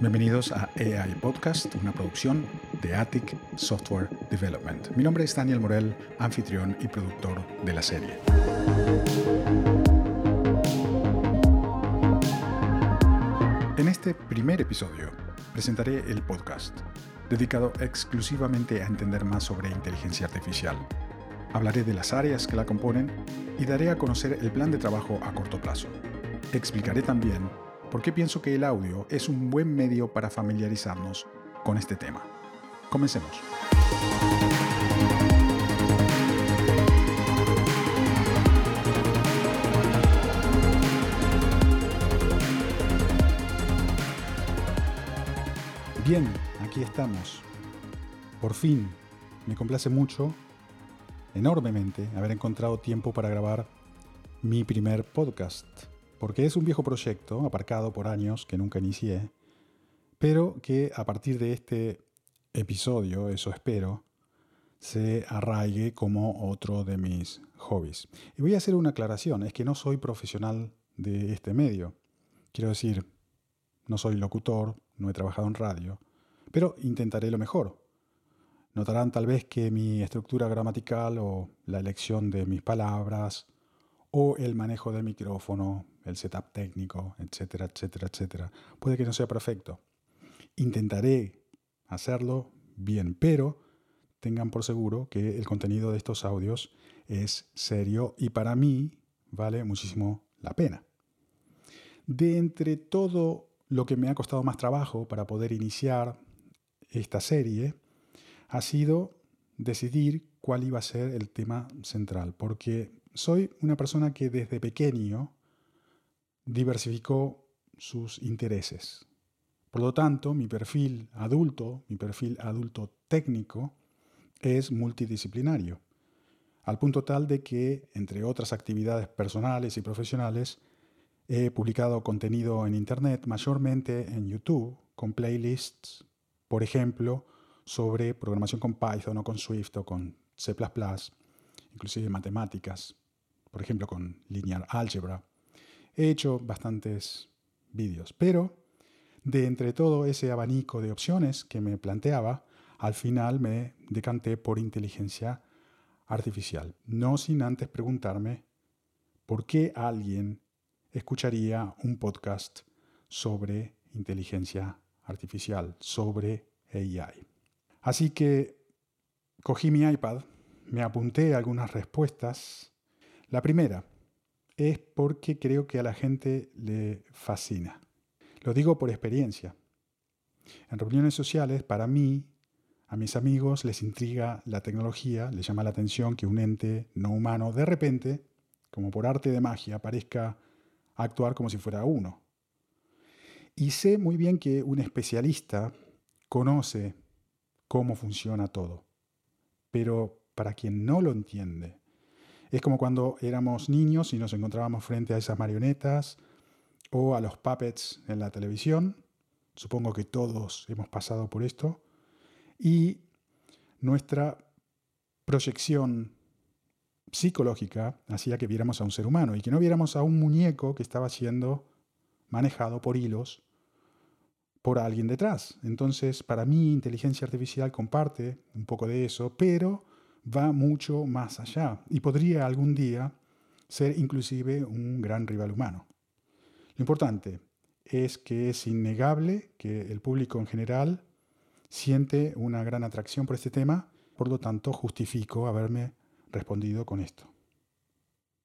Bienvenidos a AI Podcast, una producción de Attic Software Development. Mi nombre es Daniel Morel, anfitrión y productor de la serie. En este primer episodio presentaré el podcast, dedicado exclusivamente a entender más sobre inteligencia artificial. Hablaré de las áreas que la componen y daré a conocer el plan de trabajo a corto plazo. Explicaré también por qué pienso que el audio es un buen medio para familiarizarnos con este tema. Comencemos. Bien, aquí estamos. Por fin, me complace mucho, enormemente, haber encontrado tiempo para grabar mi primer podcast porque es un viejo proyecto aparcado por años que nunca inicié, pero que a partir de este episodio, eso espero, se arraigue como otro de mis hobbies. Y voy a hacer una aclaración, es que no soy profesional de este medio. Quiero decir, no soy locutor, no he trabajado en radio, pero intentaré lo mejor. Notarán tal vez que mi estructura gramatical o la elección de mis palabras o el manejo del micrófono, el setup técnico, etcétera, etcétera, etcétera. Puede que no sea perfecto. Intentaré hacerlo bien, pero tengan por seguro que el contenido de estos audios es serio y para mí vale muchísimo la pena. De entre todo lo que me ha costado más trabajo para poder iniciar esta serie, ha sido decidir cuál iba a ser el tema central, porque soy una persona que desde pequeño diversificó sus intereses. Por lo tanto, mi perfil adulto, mi perfil adulto técnico, es multidisciplinario, al punto tal de que, entre otras actividades personales y profesionales, he publicado contenido en Internet, mayormente en YouTube, con playlists, por ejemplo, sobre programación con Python o con Swift o con C ⁇ inclusive matemáticas, por ejemplo con Linear Algebra. He hecho bastantes vídeos, pero de entre todo ese abanico de opciones que me planteaba, al final me decanté por inteligencia artificial, no sin antes preguntarme por qué alguien escucharía un podcast sobre inteligencia artificial, sobre AI. Así que cogí mi iPad, me apunté algunas respuestas la primera es porque creo que a la gente le fascina. Lo digo por experiencia. En reuniones sociales, para mí, a mis amigos les intriga la tecnología, les llama la atención que un ente no humano de repente, como por arte de magia, parezca actuar como si fuera uno. Y sé muy bien que un especialista conoce cómo funciona todo. Pero para quien no lo entiende, es como cuando éramos niños y nos encontrábamos frente a esas marionetas o a los puppets en la televisión. Supongo que todos hemos pasado por esto. Y nuestra proyección psicológica hacía que viéramos a un ser humano y que no viéramos a un muñeco que estaba siendo manejado por hilos por alguien detrás. Entonces, para mí, inteligencia artificial comparte un poco de eso, pero va mucho más allá y podría algún día ser inclusive un gran rival humano. Lo importante es que es innegable que el público en general siente una gran atracción por este tema, por lo tanto justifico haberme respondido con esto.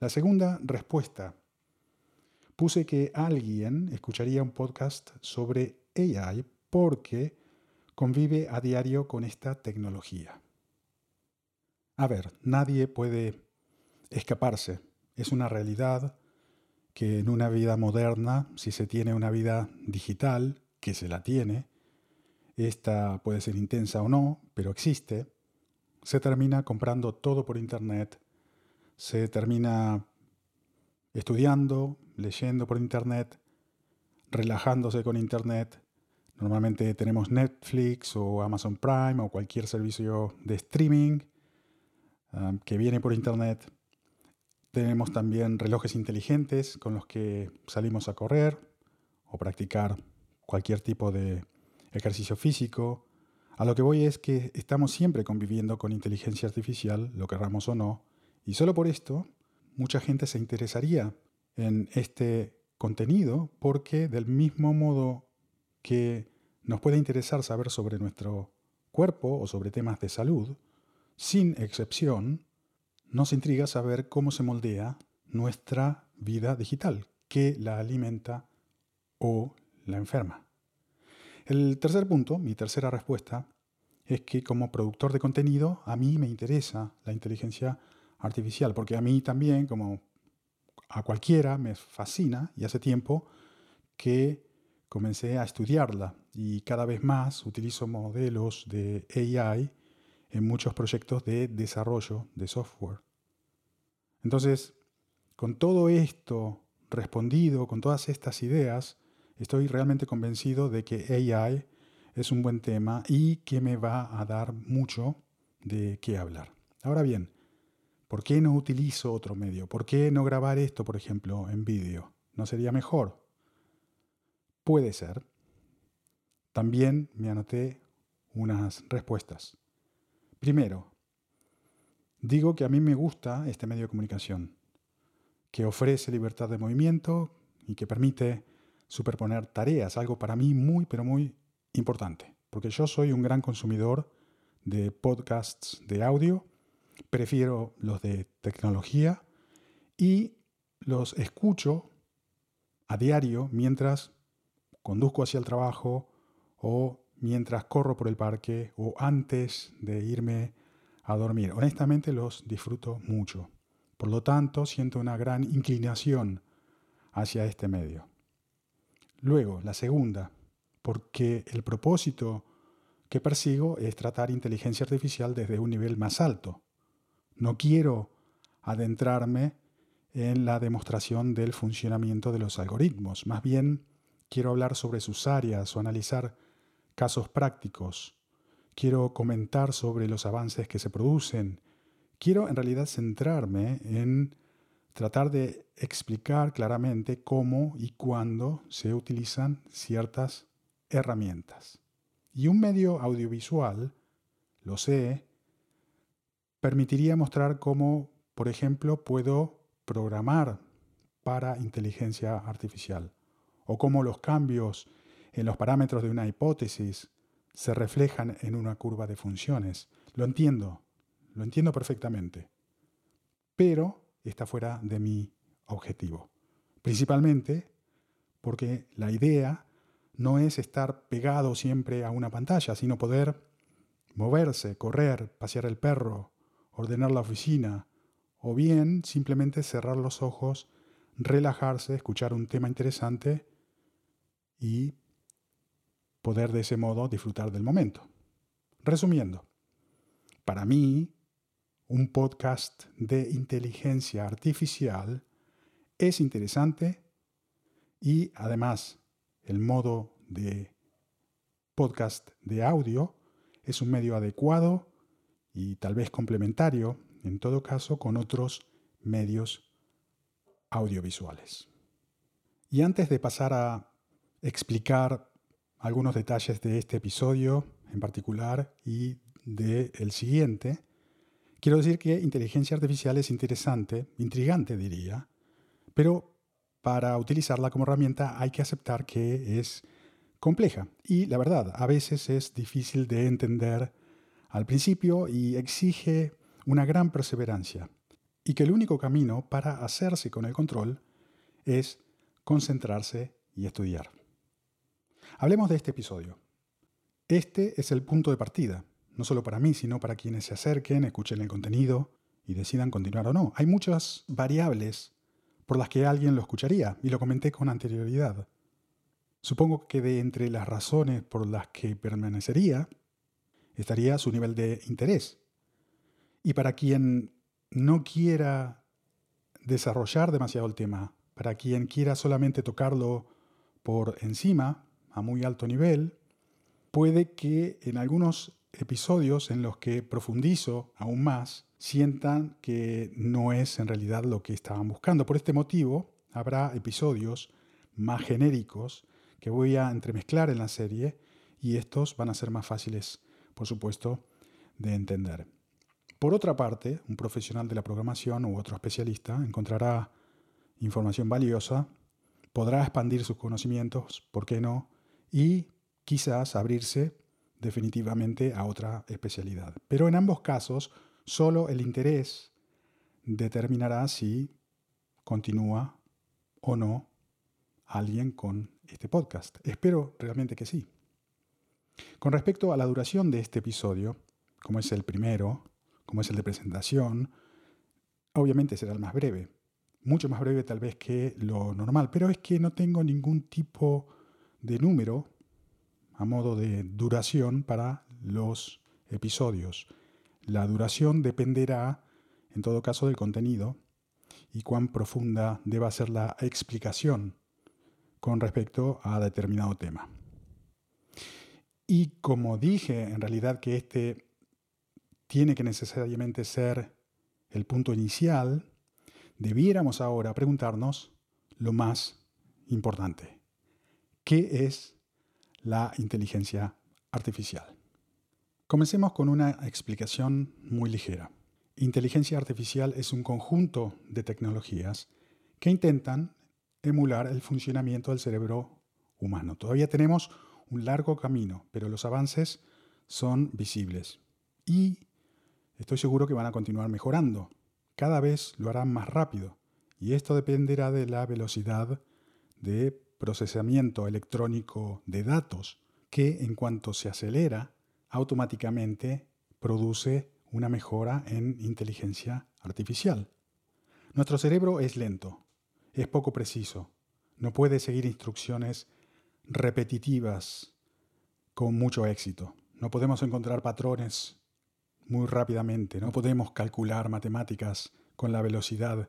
La segunda respuesta. Puse que alguien escucharía un podcast sobre AI porque convive a diario con esta tecnología. A ver, nadie puede escaparse. Es una realidad que en una vida moderna, si se tiene una vida digital, que se la tiene, esta puede ser intensa o no, pero existe, se termina comprando todo por Internet, se termina estudiando, leyendo por Internet, relajándose con Internet. Normalmente tenemos Netflix o Amazon Prime o cualquier servicio de streaming que viene por internet. Tenemos también relojes inteligentes con los que salimos a correr o practicar cualquier tipo de ejercicio físico. A lo que voy es que estamos siempre conviviendo con inteligencia artificial, lo querramos o no, y solo por esto mucha gente se interesaría en este contenido porque del mismo modo que nos puede interesar saber sobre nuestro cuerpo o sobre temas de salud, sin excepción, nos intriga saber cómo se moldea nuestra vida digital, qué la alimenta o la enferma. El tercer punto, mi tercera respuesta, es que como productor de contenido a mí me interesa la inteligencia artificial, porque a mí también, como a cualquiera, me fascina y hace tiempo que comencé a estudiarla y cada vez más utilizo modelos de AI en muchos proyectos de desarrollo de software. Entonces, con todo esto respondido, con todas estas ideas, estoy realmente convencido de que AI es un buen tema y que me va a dar mucho de qué hablar. Ahora bien, ¿por qué no utilizo otro medio? ¿Por qué no grabar esto, por ejemplo, en vídeo? ¿No sería mejor? Puede ser. También me anoté unas respuestas. Primero, digo que a mí me gusta este medio de comunicación, que ofrece libertad de movimiento y que permite superponer tareas, algo para mí muy, pero muy importante, porque yo soy un gran consumidor de podcasts de audio, prefiero los de tecnología y los escucho a diario mientras conduzco hacia el trabajo o mientras corro por el parque o antes de irme a dormir. Honestamente los disfruto mucho. Por lo tanto, siento una gran inclinación hacia este medio. Luego, la segunda, porque el propósito que persigo es tratar inteligencia artificial desde un nivel más alto. No quiero adentrarme en la demostración del funcionamiento de los algoritmos, más bien quiero hablar sobre sus áreas o analizar casos prácticos. Quiero comentar sobre los avances que se producen. Quiero en realidad centrarme en tratar de explicar claramente cómo y cuándo se utilizan ciertas herramientas. Y un medio audiovisual, lo sé, permitiría mostrar cómo, por ejemplo, puedo programar para inteligencia artificial o cómo los cambios en los parámetros de una hipótesis se reflejan en una curva de funciones. Lo entiendo, lo entiendo perfectamente, pero está fuera de mi objetivo. Principalmente porque la idea no es estar pegado siempre a una pantalla, sino poder moverse, correr, pasear el perro, ordenar la oficina, o bien simplemente cerrar los ojos, relajarse, escuchar un tema interesante y poder de ese modo disfrutar del momento. Resumiendo, para mí, un podcast de inteligencia artificial es interesante y además el modo de podcast de audio es un medio adecuado y tal vez complementario, en todo caso, con otros medios audiovisuales. Y antes de pasar a explicar algunos detalles de este episodio en particular y del el siguiente, quiero decir que inteligencia artificial es interesante, intrigante diría, pero para utilizarla como herramienta hay que aceptar que es compleja. Y la verdad, a veces es difícil de entender al principio y exige una gran perseverancia. Y que el único camino para hacerse con el control es concentrarse y estudiar. Hablemos de este episodio. Este es el punto de partida, no solo para mí, sino para quienes se acerquen, escuchen el contenido y decidan continuar o no. Hay muchas variables por las que alguien lo escucharía, y lo comenté con anterioridad. Supongo que de entre las razones por las que permanecería estaría su nivel de interés. Y para quien no quiera desarrollar demasiado el tema, para quien quiera solamente tocarlo por encima, a muy alto nivel, puede que en algunos episodios en los que profundizo aún más, sientan que no es en realidad lo que estaban buscando. Por este motivo, habrá episodios más genéricos que voy a entremezclar en la serie y estos van a ser más fáciles, por supuesto, de entender. Por otra parte, un profesional de la programación u otro especialista encontrará información valiosa, podrá expandir sus conocimientos, ¿por qué no? Y quizás abrirse definitivamente a otra especialidad. Pero en ambos casos, solo el interés determinará si continúa o no alguien con este podcast. Espero realmente que sí. Con respecto a la duración de este episodio, como es el primero, como es el de presentación, obviamente será el más breve. Mucho más breve tal vez que lo normal, pero es que no tengo ningún tipo de número a modo de duración para los episodios. La duración dependerá, en todo caso, del contenido y cuán profunda deba ser la explicación con respecto a determinado tema. Y como dije, en realidad que este tiene que necesariamente ser el punto inicial, debiéramos ahora preguntarnos lo más importante. ¿Qué es la inteligencia artificial? Comencemos con una explicación muy ligera. Inteligencia artificial es un conjunto de tecnologías que intentan emular el funcionamiento del cerebro humano. Todavía tenemos un largo camino, pero los avances son visibles. Y estoy seguro que van a continuar mejorando. Cada vez lo harán más rápido. Y esto dependerá de la velocidad de procesamiento electrónico de datos, que en cuanto se acelera, automáticamente produce una mejora en inteligencia artificial. Nuestro cerebro es lento, es poco preciso, no puede seguir instrucciones repetitivas con mucho éxito. No podemos encontrar patrones muy rápidamente, no podemos calcular matemáticas con la velocidad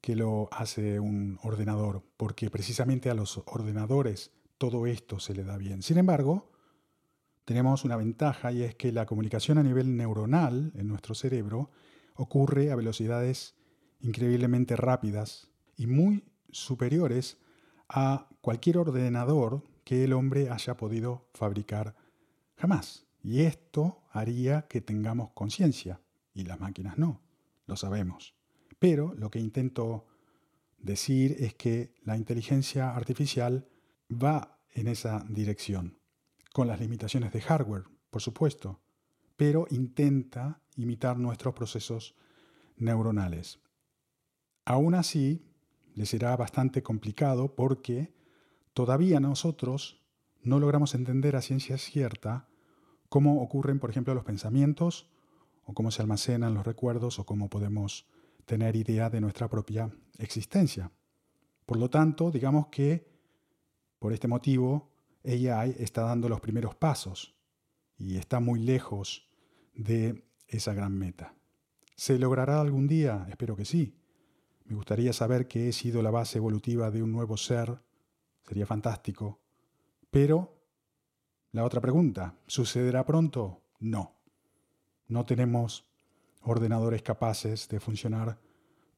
que lo hace un ordenador, porque precisamente a los ordenadores todo esto se le da bien. Sin embargo, tenemos una ventaja y es que la comunicación a nivel neuronal en nuestro cerebro ocurre a velocidades increíblemente rápidas y muy superiores a cualquier ordenador que el hombre haya podido fabricar jamás. Y esto haría que tengamos conciencia, y las máquinas no, lo sabemos. Pero lo que intento decir es que la inteligencia artificial va en esa dirección, con las limitaciones de hardware, por supuesto, pero intenta imitar nuestros procesos neuronales. Aún así, le será bastante complicado porque todavía nosotros no logramos entender a ciencia cierta cómo ocurren, por ejemplo, los pensamientos o cómo se almacenan los recuerdos o cómo podemos tener idea de nuestra propia existencia. Por lo tanto, digamos que por este motivo AI está dando los primeros pasos y está muy lejos de esa gran meta. ¿Se logrará algún día? Espero que sí. Me gustaría saber que he sido la base evolutiva de un nuevo ser. Sería fantástico. Pero, la otra pregunta, ¿sucederá pronto? No. No tenemos ordenadores capaces de funcionar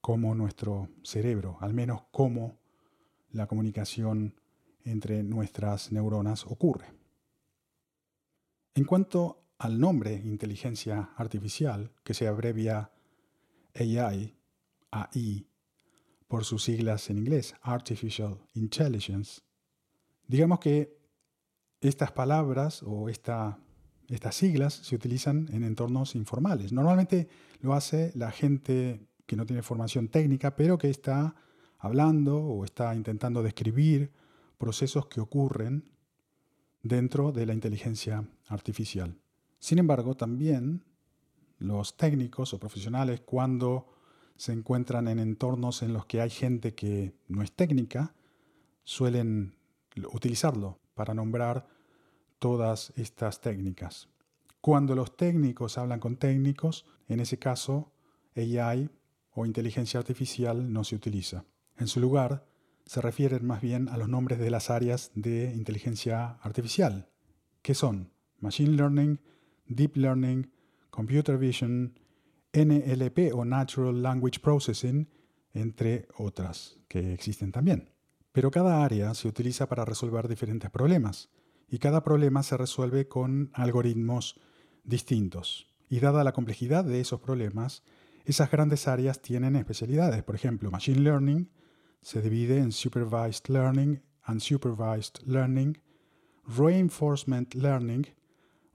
como nuestro cerebro, al menos como la comunicación entre nuestras neuronas ocurre. En cuanto al nombre inteligencia artificial, que se abrevia AI, AI, por sus siglas en inglés, Artificial Intelligence. Digamos que estas palabras o estas siglas se utilizan en entornos informales. Normalmente lo hace la gente que no tiene formación técnica, pero que está hablando o está intentando describir procesos que ocurren dentro de la inteligencia artificial. Sin embargo, también los técnicos o profesionales cuando se encuentran en entornos en los que hay gente que no es técnica, suelen utilizarlo para nombrar todas estas técnicas. Cuando los técnicos hablan con técnicos, en ese caso AI o inteligencia artificial no se utiliza. En su lugar, se refieren más bien a los nombres de las áreas de inteligencia artificial, que son Machine Learning, Deep Learning, Computer Vision, NLP o Natural Language Processing, entre otras que existen también. Pero cada área se utiliza para resolver diferentes problemas y cada problema se resuelve con algoritmos distintos. Y dada la complejidad de esos problemas, esas grandes áreas tienen especialidades. Por ejemplo, Machine Learning se divide en Supervised Learning, Unsupervised Learning, Reinforcement Learning,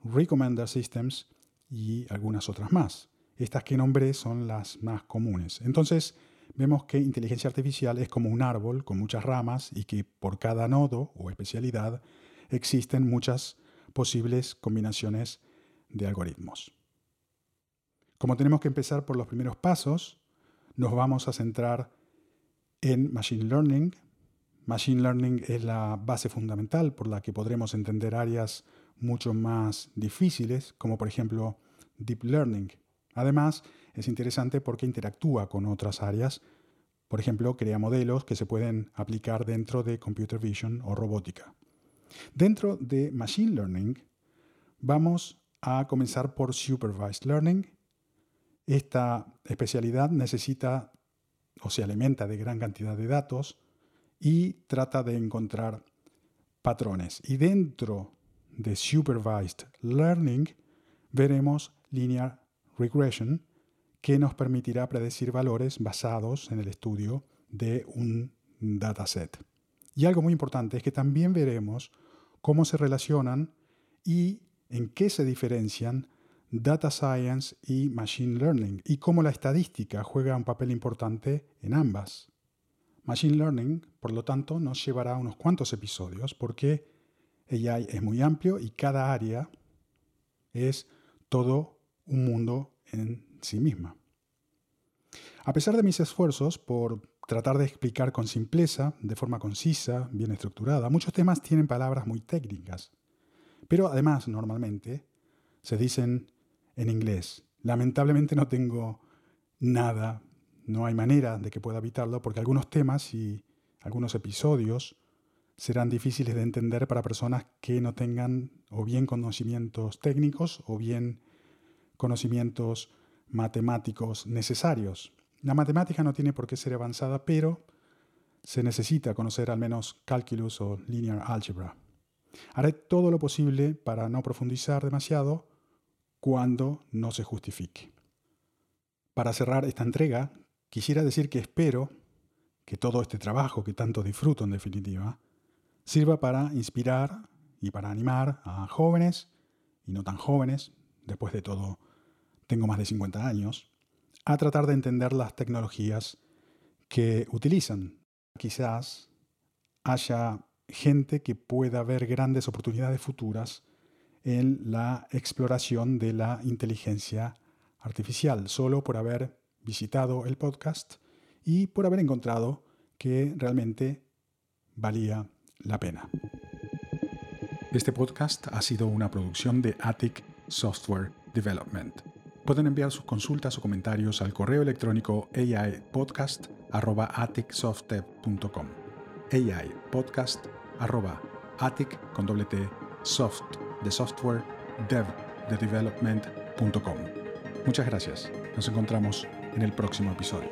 Recommender Systems y algunas otras más. Estas que nombré son las más comunes. Entonces, vemos que inteligencia artificial es como un árbol con muchas ramas y que por cada nodo o especialidad existen muchas posibles combinaciones de algoritmos. Como tenemos que empezar por los primeros pasos, nos vamos a centrar en Machine Learning. Machine Learning es la base fundamental por la que podremos entender áreas mucho más difíciles, como por ejemplo Deep Learning. Además, es interesante porque interactúa con otras áreas. Por ejemplo, crea modelos que se pueden aplicar dentro de Computer Vision o robótica. Dentro de Machine Learning, vamos a comenzar por Supervised Learning. Esta especialidad necesita o se alimenta de gran cantidad de datos y trata de encontrar patrones. Y dentro de Supervised Learning veremos Linear Regression, que nos permitirá predecir valores basados en el estudio de un dataset. Y algo muy importante es que también veremos cómo se relacionan y en qué se diferencian Data Science y Machine Learning y cómo la estadística juega un papel importante en ambas. Machine Learning, por lo tanto, nos llevará unos cuantos episodios porque AI es muy amplio y cada área es todo un mundo en sí misma. A pesar de mis esfuerzos por tratar de explicar con simpleza, de forma concisa, bien estructurada. Muchos temas tienen palabras muy técnicas, pero además normalmente se dicen en inglés. Lamentablemente no tengo nada, no hay manera de que pueda evitarlo porque algunos temas y algunos episodios serán difíciles de entender para personas que no tengan o bien conocimientos técnicos o bien conocimientos matemáticos necesarios. La matemática no tiene por qué ser avanzada, pero se necesita conocer al menos calculus o linear algebra. Haré todo lo posible para no profundizar demasiado cuando no se justifique. Para cerrar esta entrega, quisiera decir que espero que todo este trabajo que tanto disfruto en definitiva sirva para inspirar y para animar a jóvenes y no tan jóvenes, después de todo tengo más de 50 años, a tratar de entender las tecnologías que utilizan. Quizás haya gente que pueda ver grandes oportunidades futuras en la exploración de la inteligencia artificial, solo por haber visitado el podcast y por haber encontrado que realmente valía la pena. Este podcast ha sido una producción de Attic Software Development. Pueden enviar sus consultas o comentarios al correo electrónico aipodcast.aticsoftdev.com aipodcast.atic con doble T soft de software dev de development.com Muchas gracias. Nos encontramos en el próximo episodio.